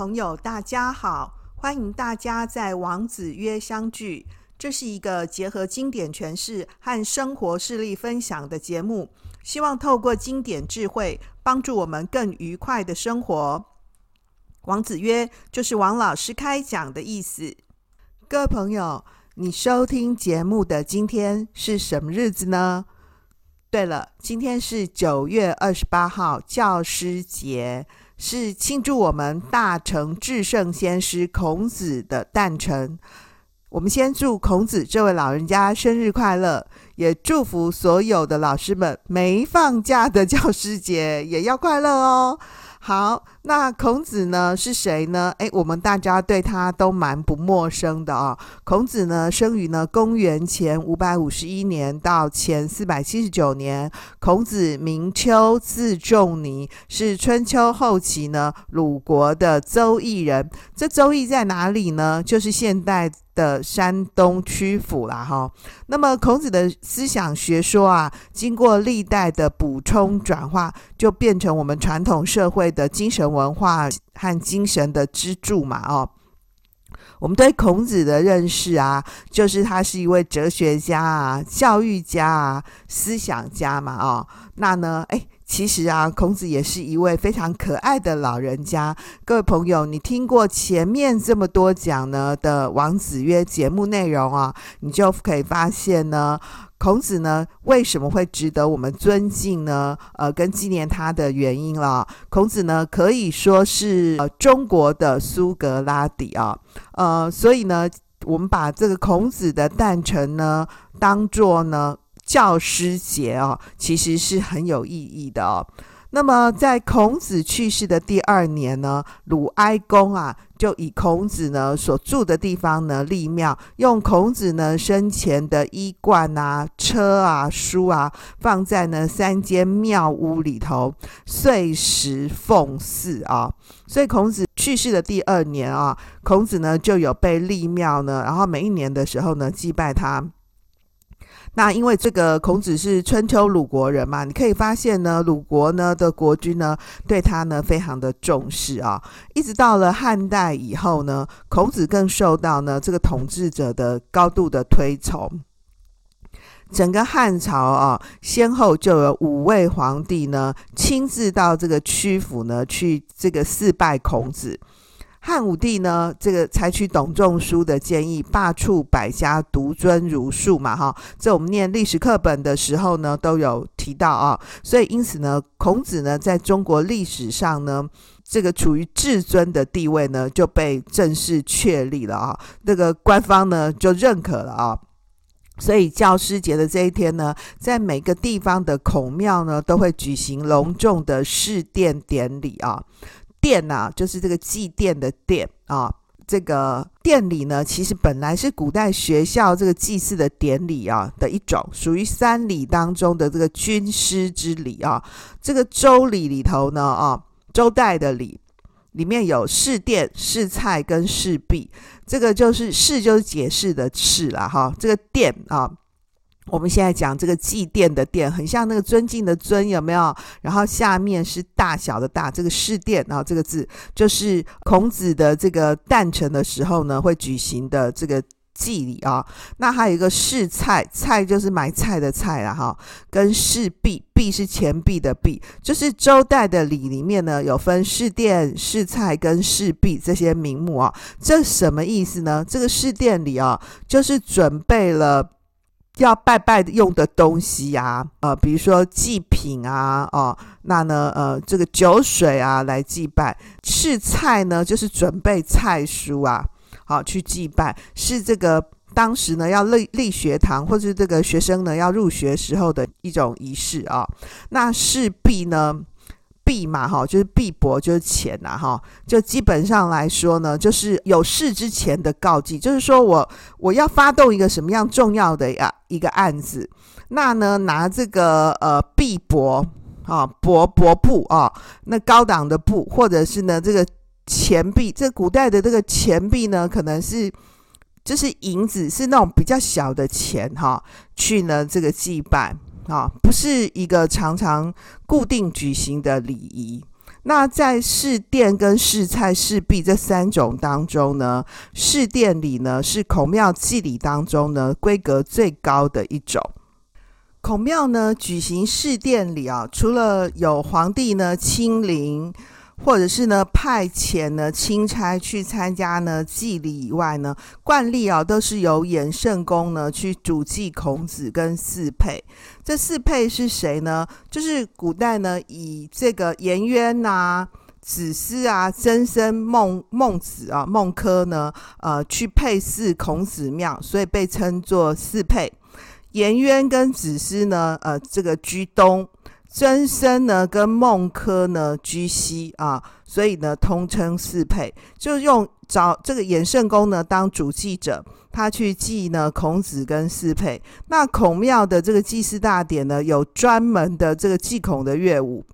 朋友，大家好！欢迎大家在王子约相聚。这是一个结合经典诠释和生活事例分享的节目，希望透过经典智慧，帮助我们更愉快的生活。王子约就是王老师开讲的意思。各位朋友，你收听节目的今天是什么日子呢？对了，今天是九月二十八号，教师节。是庆祝我们大成至圣先师孔子的诞辰。我们先祝孔子这位老人家生日快乐，也祝福所有的老师们没放假的教师节也要快乐哦。好，那孔子呢是谁呢？诶，我们大家对他都蛮不陌生的哦。孔子呢生于呢公元前五百五十一年到前四百七十九年。孔子名丘，字仲尼，是春秋后期呢鲁国的邹邑人。这邹邑在哪里呢？就是现代的山东曲阜啦，哈。那么孔子的思想学说啊，经过历代的补充转化，就变成我们传统社会的精神文化和精神的支柱嘛，哦。我们对孔子的认识啊，就是他是一位哲学家啊、教育家啊、思想家嘛，哦。那呢，诶。其实啊，孔子也是一位非常可爱的老人家。各位朋友，你听过前面这么多讲呢的王子曰节目内容啊，你就可以发现呢，孔子呢为什么会值得我们尊敬呢？呃，跟纪念他的原因了。孔子呢可以说是呃中国的苏格拉底啊，呃，所以呢，我们把这个孔子的诞辰呢当做呢。教师节哦，其实是很有意义的哦。那么，在孔子去世的第二年呢，鲁哀公啊，就以孔子呢所住的地方呢立庙，用孔子呢生前的衣冠啊、车啊、书啊，放在呢三间庙屋里头，碎石奉祀啊。所以孔子去世的第二年啊，孔子呢就有被立庙呢，然后每一年的时候呢祭拜他。那因为这个孔子是春秋鲁国人嘛，你可以发现呢，鲁国呢的国君呢对他呢非常的重视啊，一直到了汉代以后呢，孔子更受到呢这个统治者的高度的推崇。整个汉朝啊，先后就有五位皇帝呢亲自到这个曲阜呢去这个四拜孔子。汉武帝呢，这个采取董仲舒的建议，罢黜百家，独尊儒术嘛，哈，这我们念历史课本的时候呢，都有提到啊。所以因此呢，孔子呢，在中国历史上呢，这个处于至尊的地位呢，就被正式确立了啊。这个官方呢，就认可了啊。所以教师节的这一天呢，在每个地方的孔庙呢，都会举行隆重的释奠典礼啊。殿呐、啊，就是这个祭奠的奠啊。这个殿礼呢，其实本来是古代学校这个祭祀的典礼啊的一种，属于三礼当中的这个军师之礼啊。这个周礼里头呢啊，周代的礼里面有释奠、释菜跟释币。这个就是释就是解释的释了哈。这个殿啊。我们现在讲这个祭奠的奠，很像那个尊敬的尊，有没有？然后下面是大小的大，这个释奠啊，这个字就是孔子的这个诞辰的时候呢，会举行的这个祭礼啊。那还有一个释菜，菜就是买菜的菜啊，哈。跟释币，币是钱币的币，就是周代的礼里面呢，有分释奠、释菜跟释币这些名目啊。这什么意思呢？这个释奠礼啊，就是准备了。要拜拜用的东西呀、啊，呃，比如说祭品啊，哦，那呢，呃，这个酒水啊，来祭拜；释菜呢，就是准备菜蔬啊，好去祭拜；是这个当时呢要立立学堂，或者是这个学生呢要入学时候的一种仪式啊。那势必呢？币嘛，哈，就是币帛，就是钱呐，哈，就基本上来说呢，就是有事之前的告诫，就是说我我要发动一个什么样重要的呀一个案子，那呢拿这个呃币帛啊帛帛布啊，那高档的布，或者是呢这个钱币，这古代的这个钱币呢，可能是就是银子，是那种比较小的钱哈，去呢这个祭拜。啊，不是一个常常固定举行的礼仪。那在试殿跟试菜、试币这三种当中呢，试殿礼呢是孔庙祭礼当中呢规格最高的一种。孔庙呢举行试殿礼啊，除了有皇帝呢亲临。或者是呢，派遣呢钦差去参加呢祭礼以外呢，惯例啊都是由衍圣公呢去主祭孔子跟四配。这四配是谁呢？就是古代呢以这个颜渊呐、子思啊、曾参、孟孟子啊、孟轲呢，呃去配祀孔子庙，所以被称作四配。颜渊跟子思呢，呃这个居东。曾参呢跟孟轲呢居西啊，所以呢通称四配，就用找这个衍圣公呢当主祭者，他去祭呢孔子跟四配。那孔庙的这个祭祀大典呢，有专门的这个祭孔的乐舞。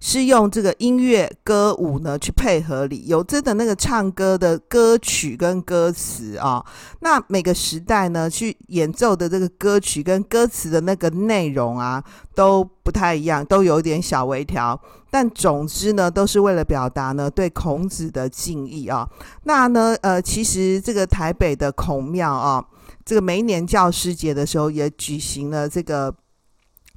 是用这个音乐歌舞呢去配合礼，有真的那个唱歌的歌曲跟歌词啊、那每个时代呢去演奏的这个歌曲跟歌词的那个内容啊都不太一样，都有点小微调。但总之呢，都是为了表达呢对孔子的敬意啊、那呢呃，其实这个台北的孔庙啊，这个每一年教师节的时候也举行了这个。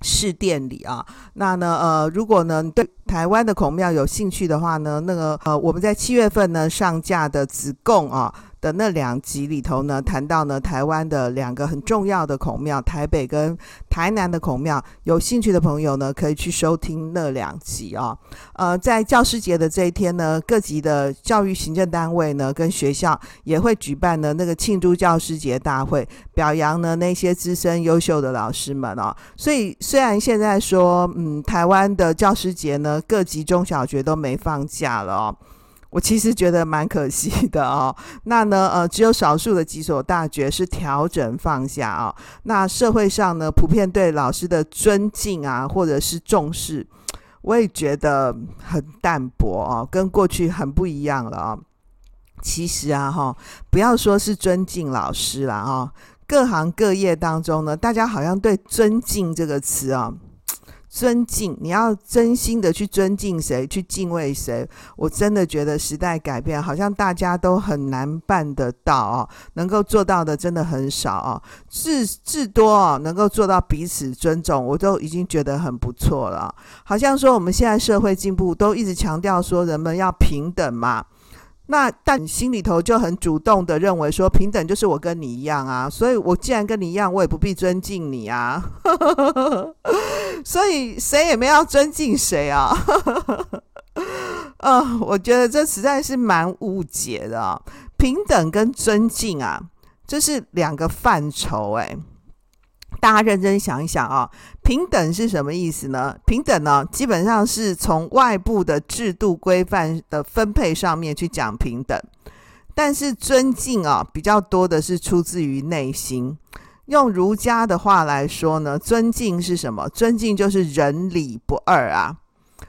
市店里啊，那呢，呃，如果呢，对台湾的孔庙有兴趣的话呢，那个，呃，我们在七月份呢上架的子贡啊。的那两集里头呢，谈到呢台湾的两个很重要的孔庙，台北跟台南的孔庙，有兴趣的朋友呢，可以去收听那两集啊。呃，在教师节的这一天呢，各级的教育行政单位呢，跟学校也会举办呢那个庆祝教师节大会，表扬呢那些资深优秀的老师们哦。所以虽然现在说，嗯，台湾的教师节呢，各级中小学都没放假了哦。我其实觉得蛮可惜的哦。那呢，呃，只有少数的几所大学是调整放下啊、那社会上呢，普遍对老师的尊敬啊，或者是重视，我也觉得很淡薄哦，跟过去很不一样了啊、哦。其实啊，哈，不要说是尊敬老师了啊、各行各业当中呢，大家好像对“尊敬”这个词啊、尊敬，你要真心的去尊敬谁，去敬畏谁？我真的觉得时代改变，好像大家都很难办得到哦。能够做到的真的很少哦，至至多哦，能够做到彼此尊重，我都已经觉得很不错了。好像说我们现在社会进步，都一直强调说人们要平等嘛。那但心里头就很主动的认为说平等就是我跟你一样啊，所以我既然跟你一样，我也不必尊敬你啊。所以谁也没要尊敬谁啊。呃，我觉得这实在是蛮误解的。平等跟尊敬啊，这是两个范畴哎。大家认真想一想啊，平等是什么意思呢？平等呢，基本上是从外部的制度规范的分配上面去讲平等，但是尊敬啊，比较多的是出自于内心。用儒家的话来说呢，尊敬是什么？尊敬就是仁礼不二啊。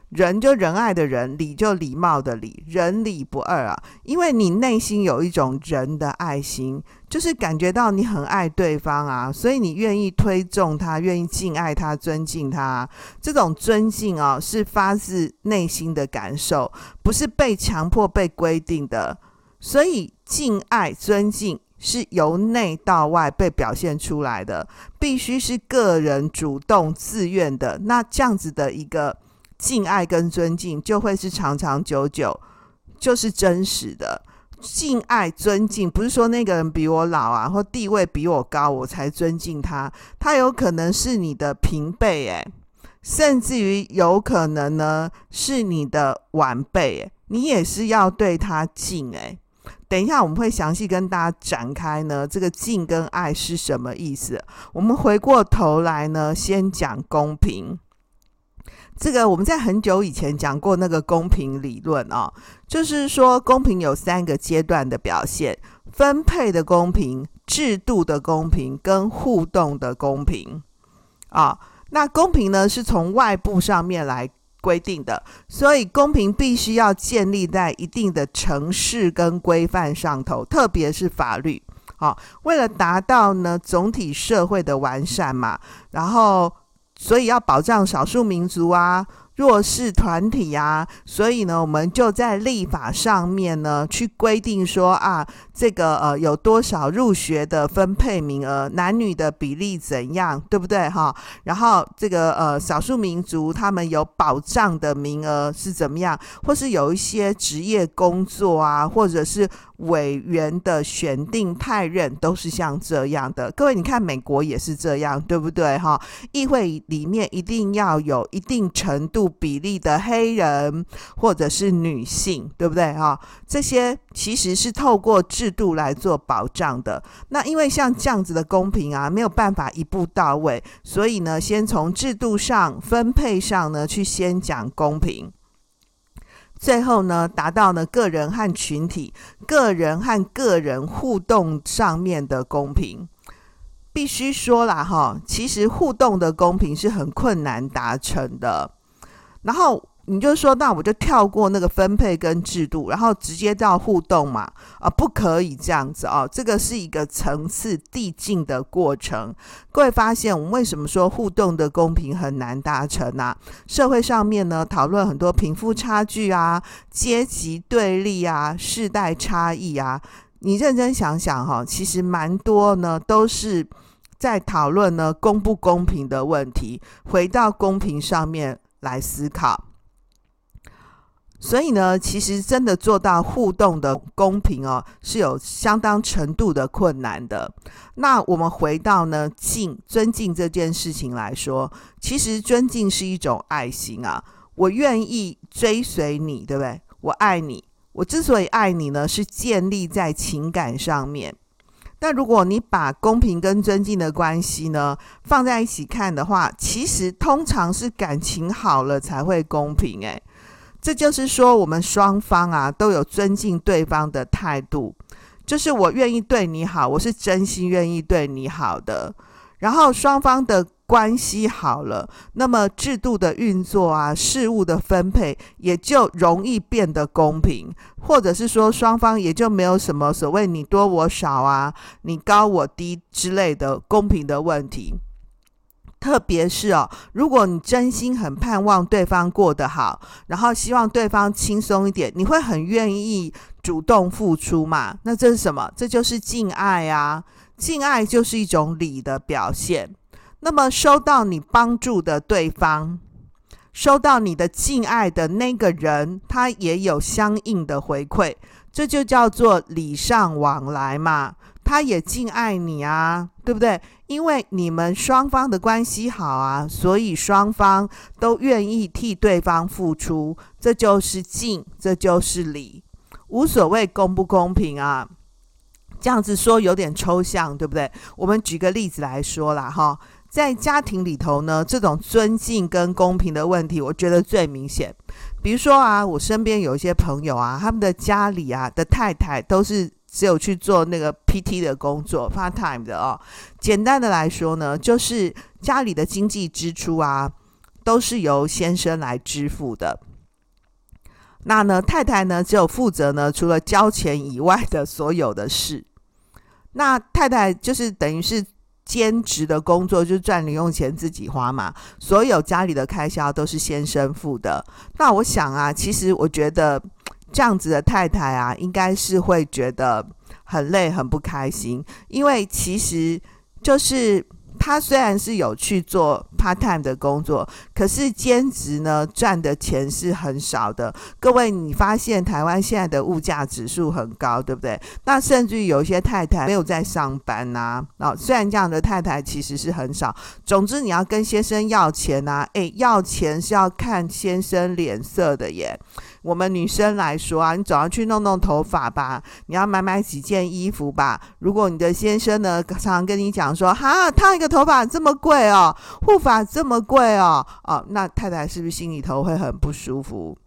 仁就仁爱的仁，礼就礼貌的礼，仁礼不二啊！因为你内心有一种仁的爱心，就是感觉到你很爱对方啊，所以你愿意推重他，愿意敬爱他，尊敬他。这种尊敬啊，是发自内心的感受，不是被强迫、被规定的。所以敬爱、尊敬是由内到外被表现出来的，必须是个人主动自愿的。那这样子的一个。敬爱跟尊敬就会是长长久久，就是真实的敬爱尊敬，不是说那个人比我老啊，或地位比我高，我才尊敬他。他有可能是你的平辈，诶，甚至于有可能呢是你的晚辈，诶，你也是要对他敬，诶。等一下我们会详细跟大家展开呢，这个敬跟爱是什么意思？我们回过头来呢，先讲公平。这个我们在很久以前讲过那个公平理论啊，就是说公平有三个阶段的表现：分配的公平、制度的公平跟互动的公平啊。那公平呢是从外部上面来规定的，所以公平必须要建立在一定的程式跟规范上头，特别是法律。好，为了达到呢总体社会的完善嘛，然后。所以要保障少数民族啊，弱势团体啊，所以呢，我们就在立法上面呢，去规定说啊，这个呃有多少入学的分配名额，男女的比例怎样，对不对哈？然后这个呃少数民族他们有保障的名额是怎么样，或是有一些职业工作啊，或者是。委员的选定派任都是像这样的，各位，你看美国也是这样，对不对？哈，议会里面一定要有一定程度比例的黑人或者是女性，对不对？哈，这些其实是透过制度来做保障的。那因为像这样子的公平啊，没有办法一步到位，所以呢，先从制度上分配上呢，去先讲公平。最后呢，达到呢个人和群体、个人和个人互动上面的公平。必须说啦，哈，其实互动的公平是很困难达成的。然后。你就说，那我就跳过那个分配跟制度，然后直接到互动嘛？啊，不可以这样子哦，这个是一个层次递进的过程。各位发现，我们为什么说互动的公平很难达成呢？社会上面呢，讨论很多贫富差距啊、阶级对立啊、世代差异啊。你认真想想哈，其实蛮多呢，都是在讨论呢公不公平的问题。回到公平上面来思考。所以呢，其实真的做到互动的公平哦，是有相当程度的困难的。那我们回到呢敬尊敬这件事情来说，其实尊敬是一种爱心啊。我愿意追随你，对不对？我爱你，我之所以爱你呢，是建立在情感上面。但如果你把公平跟尊敬的关系呢放在一起看的话，其实通常是感情好了才会公平诶。这就是说，我们双方啊都有尊敬对方的态度，就是我愿意对你好，我是真心愿意对你好的。然后双方的关系好了，那么制度的运作啊，事物的分配也就容易变得公平，或者是说双方也就没有什么所谓你多我少啊，你高我低之类的公平的问题。特别是哦，如果你真心很盼望对方过得好，然后希望对方轻松一点，你会很愿意主动付出嘛？那这是什么？这就是敬爱啊！敬爱就是一种礼的表现。那么收到你帮助的对方，收到你的敬爱的那个人，他也有相应的回馈，这就叫做礼尚往来嘛。他也敬爱你啊，对不对？因为你们双方的关系好啊，所以双方都愿意替对方付出，这就是敬，这就是礼，无所谓公不公平啊。这样子说有点抽象，对不对？我们举个例子来说啦，哈，在家庭里头呢，这种尊敬跟公平的问题，我觉得最明显。比如说啊，我身边有一些朋友啊，他们的家里啊的太太都是。只有去做那个 PT 的工作，part time 的哦。简单的来说呢，就是家里的经济支出啊，都是由先生来支付的。那呢，太太呢，只有负责呢，除了交钱以外的所有的事。那太太就是等于是兼职的工作，就赚零用钱自己花嘛。所有家里的开销都是先生付的。那我想啊，其实我觉得。这样子的太太啊，应该是会觉得很累、很不开心，因为其实就是她虽然是有去做 part time 的工作，可是兼职呢赚的钱是很少的。各位，你发现台湾现在的物价指数很高，对不对？那甚至于有一些太太没有在上班呐、啊，哦，虽然这样的太太其实是很少。总之，你要跟先生要钱呐，诶，要钱是要看先生脸色的耶。我们女生来说啊，你总要去弄弄头发吧，你要买买几件衣服吧。如果你的先生呢，常常跟你讲说，哈，烫一个头发这么贵哦，护发这么贵哦，啊，那太太是不是心里头会很不舒服？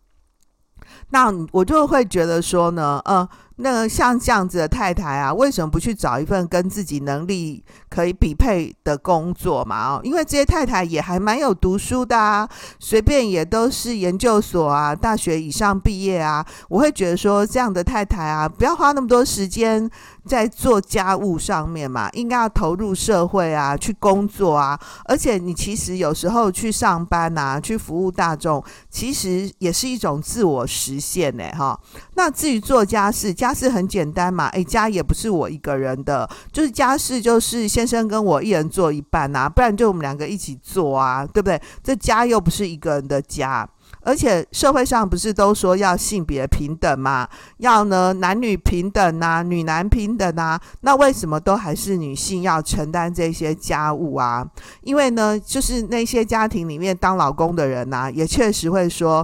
那我就会觉得说呢，嗯，那像这样子的太太啊，为什么不去找一份跟自己能力可以匹配的工作嘛？哦，因为这些太太也还蛮有读书的啊，随便也都是研究所啊、大学以上毕业啊。我会觉得说，这样的太太啊，不要花那么多时间在做家务上面嘛，应该要投入社会啊，去工作啊。而且你其实有时候去上班啊，去服务大众，其实也是一种自我实现呢，哈。那至于做家事，家事很简单嘛，诶，家也不是我一个人的，就是家事就是先生跟我一人做一半啊，不然就我们两个一起做啊，对不对？这家又不是一个人的家，而且社会上不是都说要性别平等吗？要呢男女平等啊，女男平等啊，那为什么都还是女性要承担这些家务啊？因为呢，就是那些家庭里面当老公的人啊，也确实会说。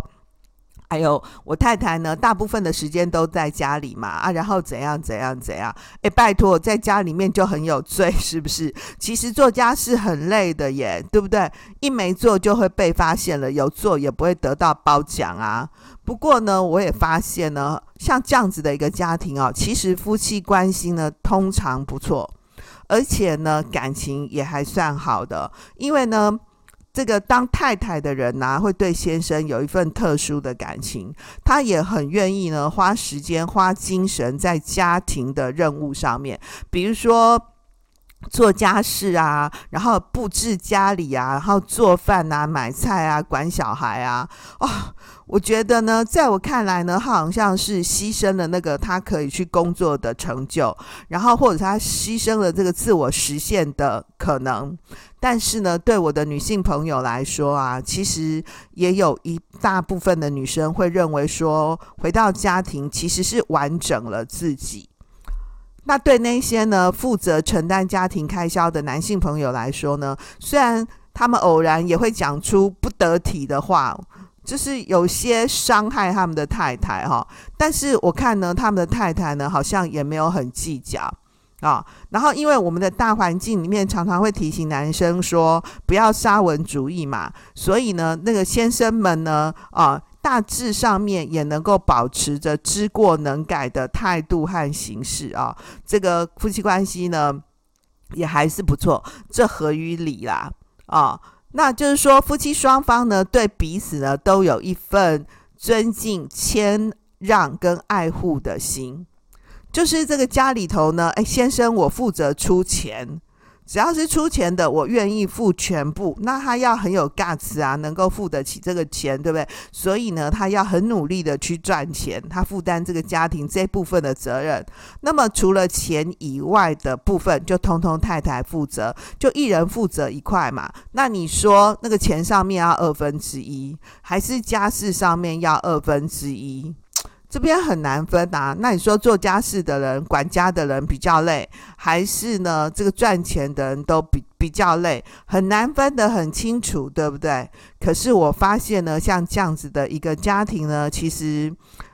还有我太太呢，大部分的时间都在家里嘛，啊，然后怎样怎样怎样，哎，拜托，在家里面就很有罪，是不是？其实做家事很累的耶，对不对？一没做就会被发现了，有做也不会得到褒奖啊。不过呢，我也发现呢，像这样子的一个家庭哦，其实夫妻关系呢通常不错，而且呢感情也还算好的，因为呢。这个当太太的人呢、会对先生有一份特殊的感情，他也很愿意呢花时间、花精神在家庭的任务上面，比如说做家事啊，然后布置家里啊，然后做饭啊、买菜啊、管小孩啊，哦。我觉得呢，在我看来呢，好像是牺牲了那个他可以去工作的成就，然后或者他牺牲了这个自我实现的可能。但是呢，对我的女性朋友来说啊，其实也有一大部分的女生会认为说，回到家庭其实是完整了自己。那对那些呢，负责承担家庭开销的男性朋友来说呢，虽然他们偶然也会讲出不得体的话。就是有些伤害他们的太太哈，但是我看呢，他们的太太呢，好像也没有很计较啊。然后，因为我们的大环境里面常常会提醒男生说不要沙文主义嘛，所以呢，那个先生们呢，啊，大致上面也能够保持着知过能改的态度和行事啊。这个夫妻关系呢，也还是不错，这合于理啦啊。那就是说，夫妻双方呢，对彼此呢，都有一份尊敬、谦让跟爱护的心。就是这个家里头呢，哎，先生，我负责出钱。只要是出钱的，我愿意付全部。那他要很有 guts 啊，能够付得起这个钱，对不对？所以呢，他要很努力的去赚钱，他负担这个家庭这部分的责任。那么除了钱以外的部分，就通通太太负责，就一人负责一块嘛。那你说那个钱上面要二分之一，还是家事上面要二分之一？这边很难分啊，那你说做家事的人、管家的人比较累，还是呢这个赚钱的人都比比较累？很难分得很清楚，对不对？可是我发现呢，像这样子的一个家庭呢，其实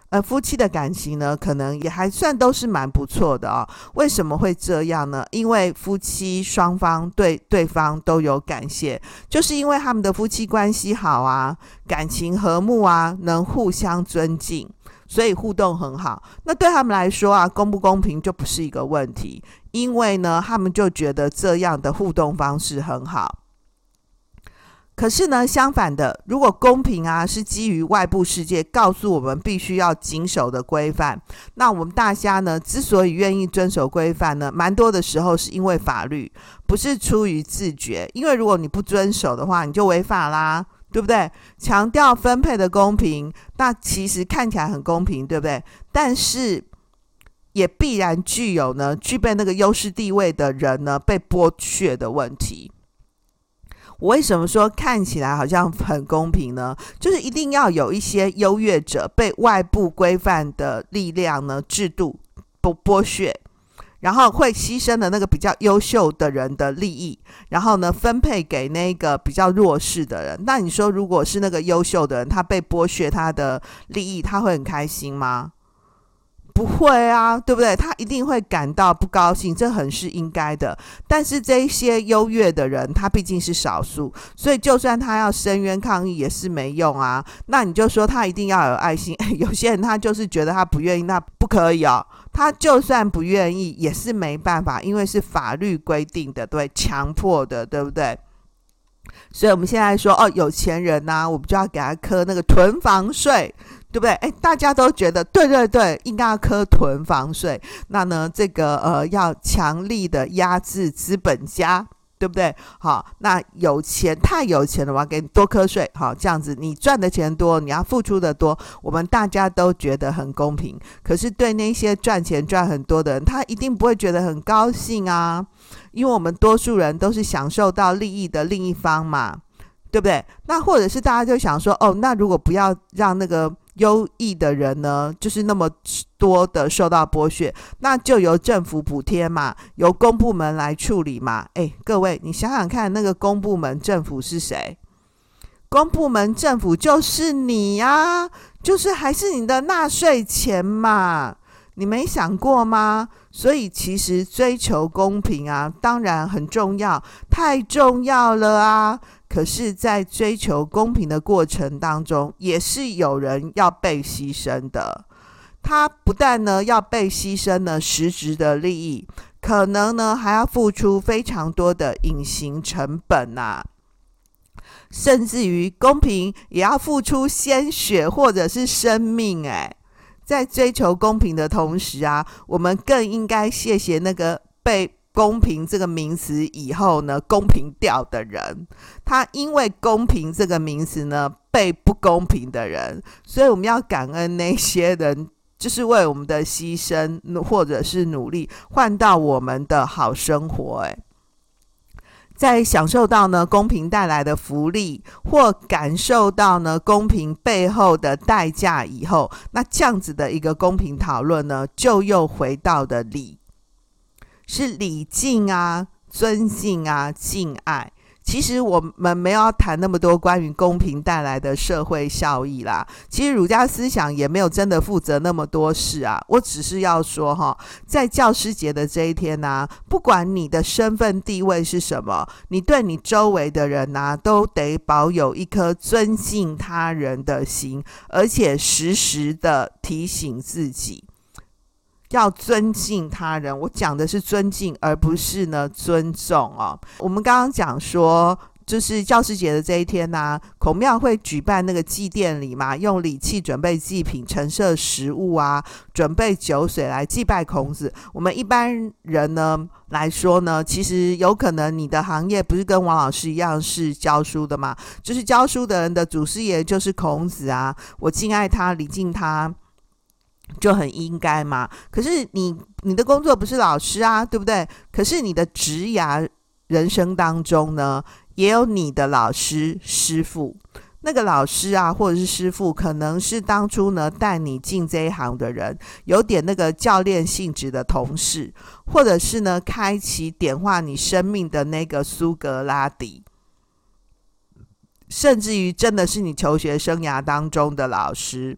呃夫妻的感情呢，可能也还算都是蛮不错的哦。为什么会这样呢？因为夫妻双方对对方都有感谢，就是因为他们的夫妻关系好啊，感情和睦啊，能互相尊敬。所以互动很好，那对他们来说啊，公不公平就不是一个问题，因为呢，他们就觉得这样的互动方式很好。可是呢，相反的，如果公平啊是基于外部世界告诉我们必须要谨守的规范，那我们大家呢之所以愿意遵守规范呢，蛮多的时候是因为法律，不是出于自觉。因为如果你不遵守的话，你就违法啦。对不对？强调分配的公平，那其实看起来很公平，对不对？但是也必然具有呢，具备那个优势地位的人呢，被剥削的问题。我为什么说看起来好像很公平呢？就是一定要有一些优越者被外部规范的力量呢，制度不剥削。然后会牺牲的那个比较优秀的人的利益，然后呢，分配给那个比较弱势的人。那你说，如果是那个优秀的人，他被剥削他的利益，他会很开心吗？不会啊，对不对？他一定会感到不高兴，这很是应该的。但是这一些优越的人，他毕竟是少数，所以就算他要申冤抗议也是没用啊。那你就说他一定要有爱心，有些人他就是觉得他不愿意，那不可以哦。他就算不愿意也是没办法，因为是法律规定的，对，强迫的，对不对？所以我们现在说哦，有钱人呐、我们就要给他磕那个囤房税。对不对？哎，大家都觉得对对对，应该要课囤房税。那呢，这个呃，要强力的压制资本家，对不对？好，那有钱太有钱了，我要给你多课税。好，这样子你赚的钱多，你要付出的多，我们大家都觉得很公平。可是对那些赚钱赚很多的人，他一定不会觉得很高兴啊，因为我们多数人都是享受到利益的另一方嘛，对不对？那或者是大家就想说，哦，那如果不要让那个。优异的人呢，就是那么多的受到剥削，那就由政府补贴嘛，由公部门来处理嘛。诶，各位，你想想看，那个公部门政府是谁？公部门政府就是你呀，就是还是你的纳税钱嘛，你没想过吗？所以其实追求公平啊，当然很重要，太重要了啊。可是，在追求公平的过程当中，也是有人要被牺牲的。他不但呢要被牺牲呢实质的利益，可能呢还要付出非常多的隐形成本呐，甚至于公平也要付出鲜血或者是生命。诶，在追求公平的同时啊，我们更应该谢谢那个被。公平这个名词以后呢，公平掉的人，他因为公平这个名词呢，被不公平的人，所以我们要感恩那些人，就是为我们的牺牲或者是努力换到我们的好生活。诶，在享受到呢公平带来的福利，或感受到呢公平背后的代价以后，那这样子的一个公平讨论呢，就又回到了理。是礼敬啊，尊敬啊，敬爱。其实我们没有谈那么多关于公平带来的社会效益啦。其实儒家思想也没有真的负责那么多事啊。我只是要说哈，在教师节的这一天呢，不管你的身份地位是什么，你对你周围的人呢，都得保有一颗尊敬他人的心，而且时时的提醒自己。要尊敬他人，我讲的是尊敬，而不是呢尊重哦。我们刚刚讲说，就是教师节的这一天呢、孔庙会举办那个祭奠礼嘛，用礼器准备祭品，陈设食物啊，准备酒水来祭拜孔子。我们一般人呢来说呢，其实有可能你的行业不是跟王老师一样是教书的嘛，就是教书的人的祖师爷就是孔子啊，我敬爱他，礼敬他。就很应该嘛，可是你你的工作不是老师啊，对不对？可是你的职涯人生当中呢，也有你的老师师傅，那个老师啊，或者是师傅，可能是当初呢带你进这一行的人，有点那个教练性质的同事，或者是呢开启点化你生命的那个苏格拉底，甚至于真的是你求学生涯当中的老师。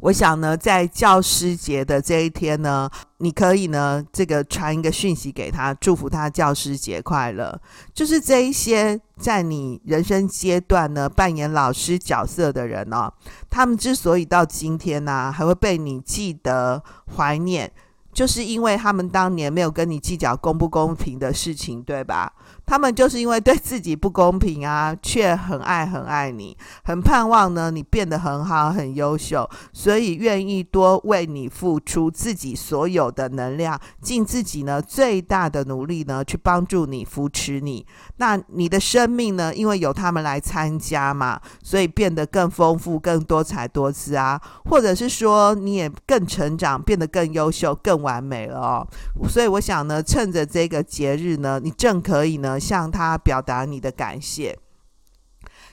我想呢，在教师节的这一天呢，你可以呢，这个传一个讯息给他，祝福他教师节快乐。就是这一些在你人生阶段呢扮演老师角色的人哦，他们之所以到今天呢，还会被你记得怀念，就是因为他们当年没有跟你计较公不公平的事情，对吧？他们就是因为对自己不公平啊，却很爱很爱你，很盼望呢你变得很好很优秀，所以愿意多为你付出自己所有的能量，尽自己呢最大的努力呢去帮助你扶持你。那你的生命呢，因为有他们来参加嘛，所以变得更丰富、更多彩多姿啊，或者是说你也更成长，变得更优秀、更完美了哦。所以我想呢，趁着这个节日呢，你正可以呢。向他表达你的感谢，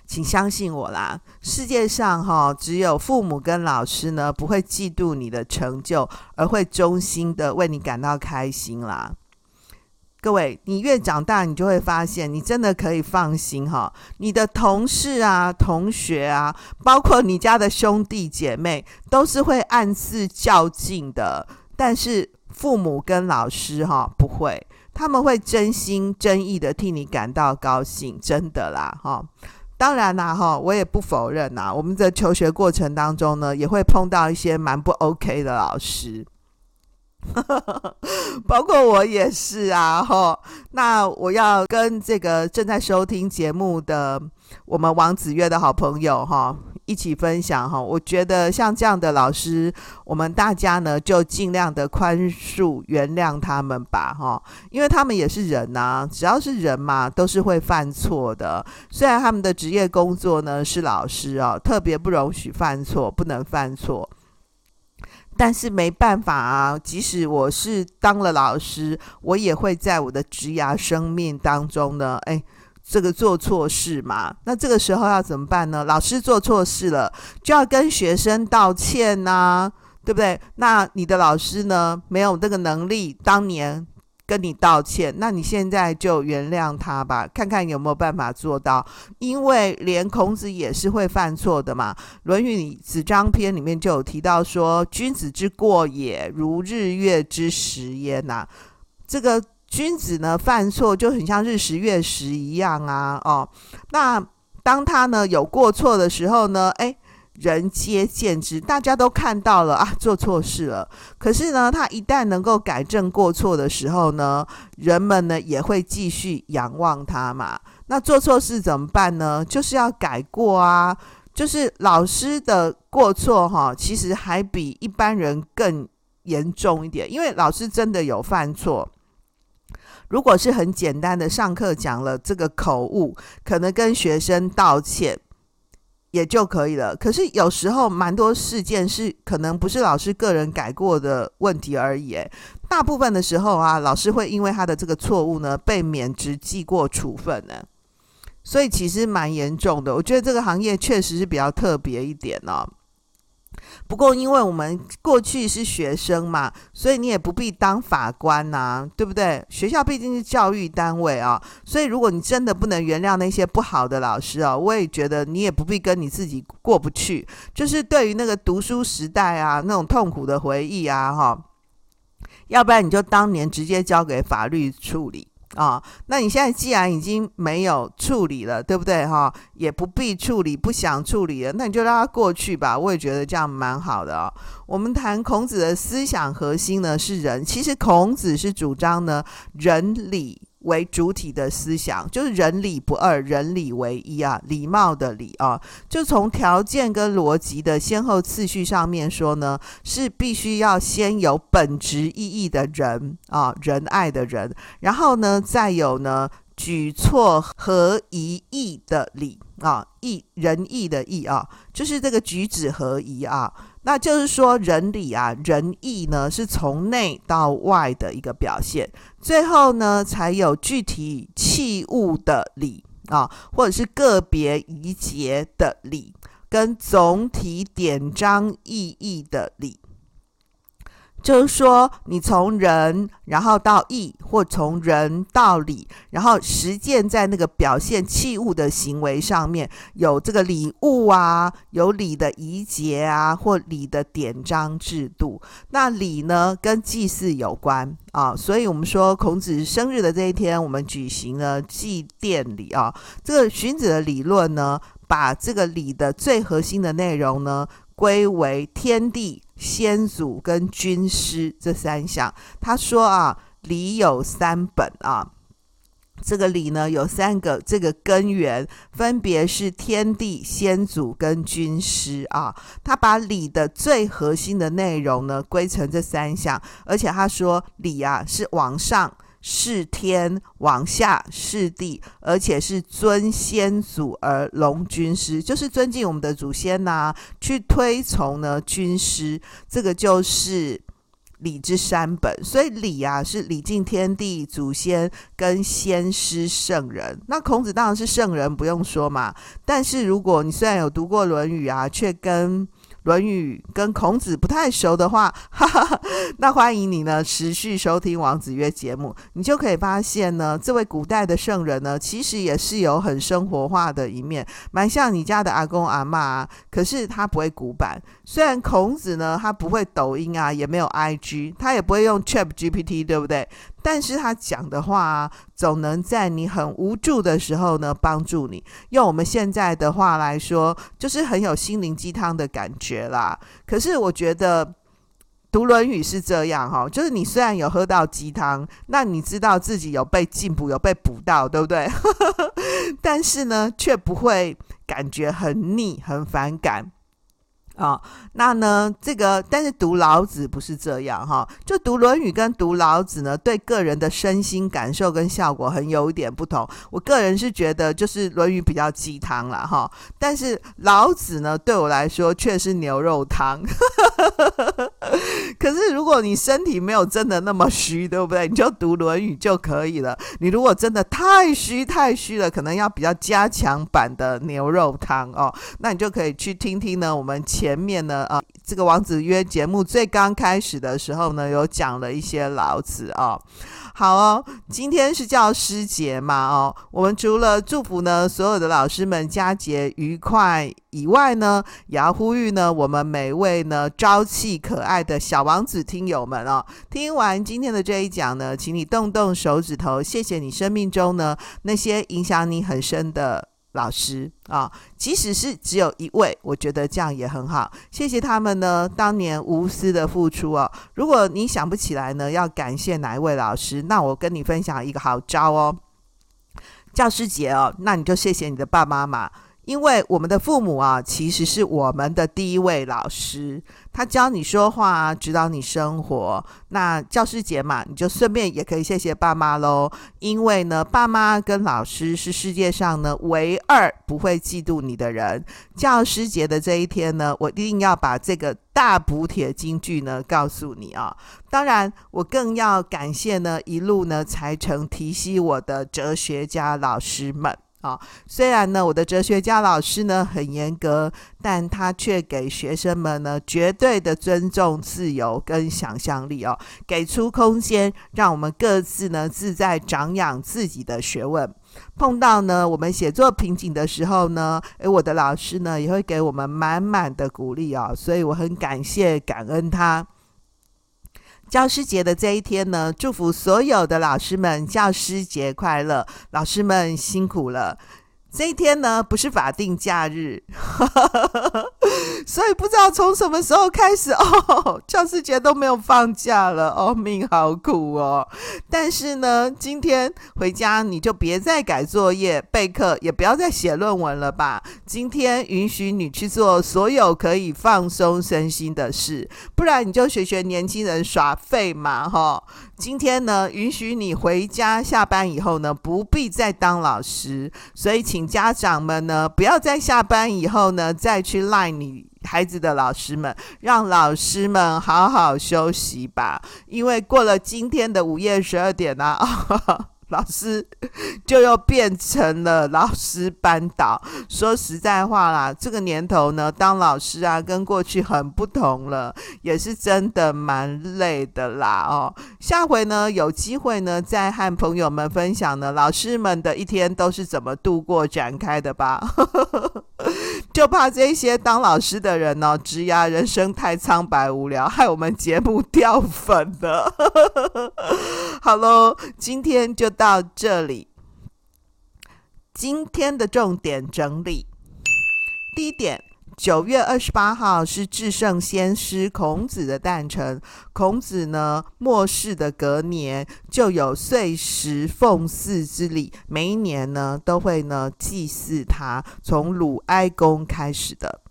请相信我啦！世界上哈，只有父母跟老师呢，不会嫉妒你的成就，而会衷心的为你感到开心啦。各位，你越长大，你就会发现，你真的可以放心哈。你的同事啊、同学啊，包括你家的兄弟姐妹，都是会暗自较劲的。但是父母跟老师哈不会，他们会真心真意的替你感到高兴，真的啦哈。当然啦哈，我也不否认呐，我们在求学过程当中呢，也会碰到一些蛮不 OK 的老师。包括我也是啊，哈，那我要跟这个正在收听节目的我们王子月的好朋友哈，一起分享哈。我觉得像这样的老师，我们大家呢就尽量的宽恕、原谅他们吧，哈，因为他们也是人呐，只要是人嘛，都是会犯错的。虽然他们的职业工作呢是老师哦，特别不容许犯错，不能犯错。但是没办法啊，即使我是当了老师，我也会在我的职涯生命当中呢，哎，这个做错事嘛。那这个时候要怎么办呢？老师做错事了，就要跟学生道歉呐，对不对？那你的老师呢，没有这个能力，当年。跟你道歉，那你现在就原谅他吧，看看有没有办法做到。因为连孔子也是会犯错的嘛，《论语》里《子张篇》里面就有提到说：“君子之过也，如日月之食焉。”呐，这个君子呢犯错就很像日食月食一样啊。哦，那当他呢有过错的时候呢，诶。人皆见之，大家都看到了啊，做错事了。可是呢，他一旦能够改正过错的时候呢，人们呢也会继续仰望他嘛。那做错事怎么办呢？就是要改过啊。就是老师的过错哈，其实还比一般人更严重一点，因为老师真的有犯错。如果是很简单的上课讲了这个口误，可能跟学生道歉。也就可以了。可是有时候蛮多事件是可能不是老师个人改过的问题而已。大部分的时候啊，老师会因为他的这个错误呢，被免职、记过处分呢。所以其实蛮严重的。我觉得这个行业确实是比较特别一点哦。不过，因为我们过去是学生嘛，所以你也不必当法官呐、对不对？学校毕竟是教育单位啊，所以如果你真的不能原谅那些不好的老师啊，我也觉得你也不必跟你自己过不去。就是对于那个读书时代啊，那种痛苦的回忆啊，哈，要不然你就当年直接交给法律处理。啊、那你现在既然已经没有处理了，对不对哈、也不必处理，不想处理了，那你就让它过去吧。我也觉得这样蛮好的哦。我们谈孔子的思想核心呢是仁，其实孔子是主张呢仁礼为主体的思想，就是仁礼不二，仁礼为一啊，礼貌的礼啊，就从条件跟逻辑的先后次序上面说呢，是必须要先有本质意义的仁啊，仁爱的仁，然后呢，再有呢举措合宜义的礼啊，义仁义的义啊，就是这个举止合宜啊。那就是说，仁礼啊，仁义呢，是从内到外的一个表现。最后呢，才有具体器物的礼啊，或者是个别仪节的礼，跟总体典章意义的礼。就是说，你从仁然后到义，或从仁到礼，然后实践在那个表现器物的行为上面，有这个礼物啊，有礼的仪节啊，或礼的典章制度。那礼呢，跟祭祀有关啊，所以我们说孔子生日的这一天，我们举行了祭奠礼啊。这个荀子的理论呢，把这个礼的最核心的内容呢，归为天地。先祖跟军师这三项，他说啊，礼有三本啊，这个礼呢有三个这个根源，分别是天地、先祖跟军师啊。他把礼的最核心的内容呢归成这三项，而且他说礼啊是往上。事天往下事地，而且是尊先祖而隆君师，就是尊敬我们的祖先呐、去推崇呢军师，这个就是礼之三本。所以礼啊是礼敬天地、祖先跟先师圣人。那孔子当然是圣人，不用说嘛。但是如果你虽然有读过《论语》啊，却跟《论语》跟孔子不太熟的话，哈哈，那欢迎你呢持续收听王子曰节目，你就可以发现呢，这位古代的圣人呢，其实也是有很生活化的一面，蛮像你家的阿公阿嬷啊。可是他不会古板，虽然孔子呢，他不会抖音啊，也没有 IG，他也不会用 ChatGPT，对不对？但是他讲的话，总能在你很无助的时候呢，帮助你。用我们现在的话来说，就是很有心灵鸡汤的感觉啦。可是我觉得读《论语》是这样哈，就是你虽然有喝到鸡汤，那你知道自己有被进步，有被补到，对不对？但是呢，却不会感觉很腻、很反感。啊、那呢，这个但是读老子不是这样哈，就读《论语》跟读老子呢，对个人的身心感受跟效果很有一点不同。我个人是觉得，就是《论语》比较鸡汤啦哈，但是老子呢，对我来说却是牛肉汤。可是如果你身体没有真的那么虚，对不对？你就读《论语》就可以了。你如果真的太虚太虚了，可能要比较加强版的牛肉汤哦，那你就可以去听听呢，我们前。前面呢，啊，这个王子约节目最刚开始的时候呢，有讲了一些老子啊、哦。好哦，今天是教师节嘛，哦，我们除了祝福呢所有的老师们佳节愉快以外呢，也要呼吁呢我们每位呢朝气可爱的小王子听友们哦，听完今天的这一讲呢，请你动动手指头，谢谢你生命中呢那些影响你很深的。老师啊，即使是只有一位，我觉得这样也很好。谢谢他们呢，当年无私的付出哦。如果你想不起来呢，要感谢哪一位老师，那我跟你分享一个好招哦。教师节哦，那你就谢谢你的爸爸妈妈。因为我们的父母啊，其实是我们的第一位老师，他教你说话，指导你生活。那教师节嘛，你就顺便也可以谢谢爸妈喽。因为呢，爸妈跟老师是世界上呢唯二不会嫉妒你的人。教师节的这一天呢，我一定要把这个大补帖金句呢告诉你啊。当然，我更要感谢呢一路呢才成提携我的哲学家老师们。啊、虽然呢，我的哲学家老师呢很严格，但他却给学生们呢绝对的尊重、自由跟想象力哦，给出空间，让我们各自呢自在长养自己的学问。碰到呢我们写作瓶颈的时候呢，诶，我的老师呢也会给我们满满的鼓励哦，所以我很感谢、感恩他。教师节的这一天呢，祝福所有的老师们教师节快乐！老师们辛苦了。这一天呢，不是法定假日，所以不知道从什么时候开始 哦，教师节都没有放假了哦，命好苦哦。但是呢，今天回家你就别再改作业、备课，也不要再写论文了吧。今天允许你去做所有可以放松身心的事，不然你就学学年轻人耍废嘛，哈。今天呢，允许你回家下班以后呢，不必再当老师，所以请家长们呢，不要在下班以后呢，再去赖你孩子的老师们，让老师们好好休息吧，因为过了今天的午夜十二点啊。老师就又变成了老师班导。说实在话啦，这个年头呢，当老师啊，跟过去很不同了，也是真的蛮累的啦。哦，下回呢，有机会呢，再和朋友们分享呢，老师们的一天都是怎么度过展开的吧。就怕这些当老师的人呢、哦，职涯人生太苍白无聊，害我们节目掉粉了。好喽，今天就到这里。今天的重点整理：第一点，九月二十八号是至圣先师孔子的诞辰。孔子呢，末世的隔年就有岁时奉祀之礼，每一年呢都会呢祭祀他，从鲁哀公开始的。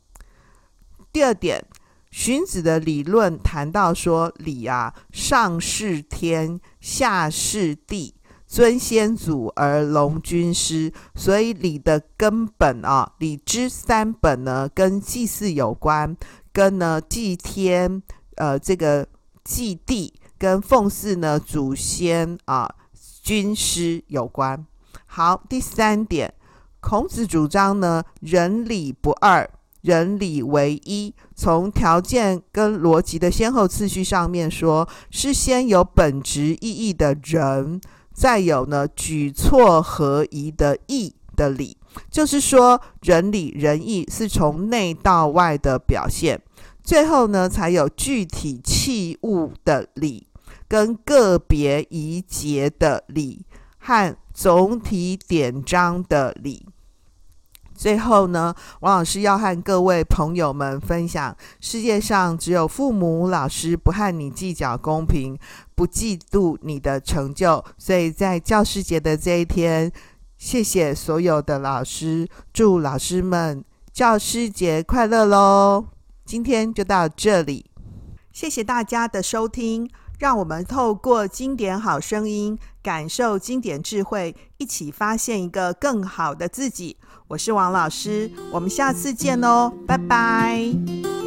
第二点，荀子的理论谈到说，礼啊，上事天，下事地。尊先祖而隆君师，所以礼的根本啊，礼之三本呢，跟祭祀有关，跟呢祭天，呃，这个祭地，跟奉祀呢祖先啊，君师有关。好，第三点，孔子主张呢，仁礼不二，人理为一。从条件跟逻辑的先后次序上面说，是先有本质意义的人，再有呢举措合宜的义的理。就是说，仁礼仁义是从内到外的表现，最后呢才有具体器物的理，跟个别仪节的理，和总体典章的理。最后呢，王老师要和各位朋友们分享：世界上只有父母、老师不和你计较公平，不嫉妒你的成就。所以在教师节的这一天，谢谢所有的老师，祝老师们教师节快乐喽！今天就到这里，谢谢大家的收听。让我们透过经典好声音，感受经典智慧，一起发现一个更好的自己。我是王老师，我们下次见哦，拜拜。